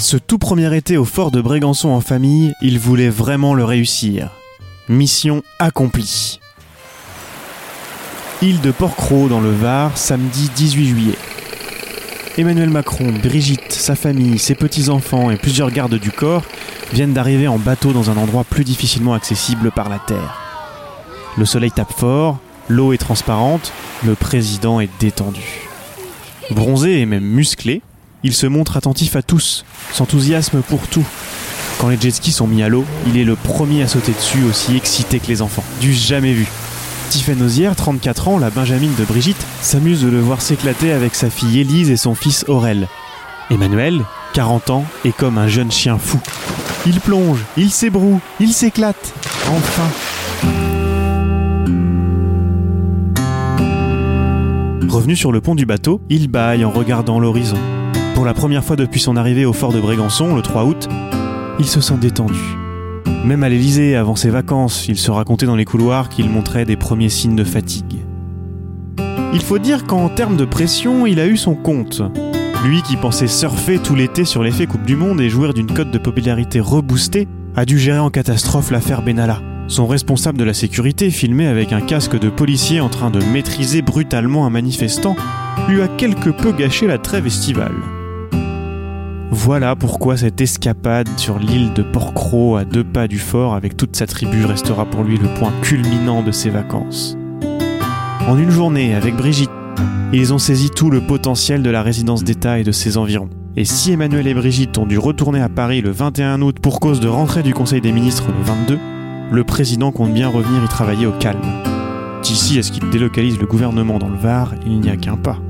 Ce tout premier été au fort de Brégançon en famille, il voulait vraiment le réussir. Mission accomplie. Île de Porquerolles dans le Var, samedi 18 juillet. Emmanuel Macron, Brigitte, sa famille, ses petits-enfants et plusieurs gardes du corps viennent d'arriver en bateau dans un endroit plus difficilement accessible par la terre. Le soleil tape fort, l'eau est transparente, le président est détendu. Bronzé et même musclé, il se montre attentif à tous, s'enthousiasme pour tout. Quand les jet skis sont mis à l'eau, il est le premier à sauter dessus, aussi excité que les enfants. Du jamais vu. Tiffany Ozière, 34 ans, la Benjamine de Brigitte, s'amuse de le voir s'éclater avec sa fille Élise et son fils Aurel. Emmanuel, 40 ans, est comme un jeune chien fou. Il plonge, il s'ébroue, il s'éclate. Enfin. Revenu sur le pont du bateau, il bâille en regardant l'horizon. Pour la première fois depuis son arrivée au fort de Brégançon, le 3 août, il se sent détendu. Même à l'Elysée, avant ses vacances, il se racontait dans les couloirs qu'il montrait des premiers signes de fatigue. Il faut dire qu'en termes de pression, il a eu son compte. Lui qui pensait surfer tout l'été sur l'effet Coupe du Monde et jouir d'une cote de popularité reboostée, a dû gérer en catastrophe l'affaire Benalla. Son responsable de la sécurité, filmé avec un casque de policier en train de maîtriser brutalement un manifestant, lui a quelque peu gâché la trêve estivale. Voilà pourquoi cette escapade sur l'île de Porquerolles à deux pas du fort avec toute sa tribu restera pour lui le point culminant de ses vacances. En une journée, avec Brigitte, ils ont saisi tout le potentiel de la résidence d'État et de ses environs. Et si Emmanuel et Brigitte ont dû retourner à Paris le 21 août pour cause de rentrée du Conseil des ministres le 22, le président compte bien revenir y travailler au calme. D'ici à ce qu'il délocalise le gouvernement dans le Var, il n'y a qu'un pas.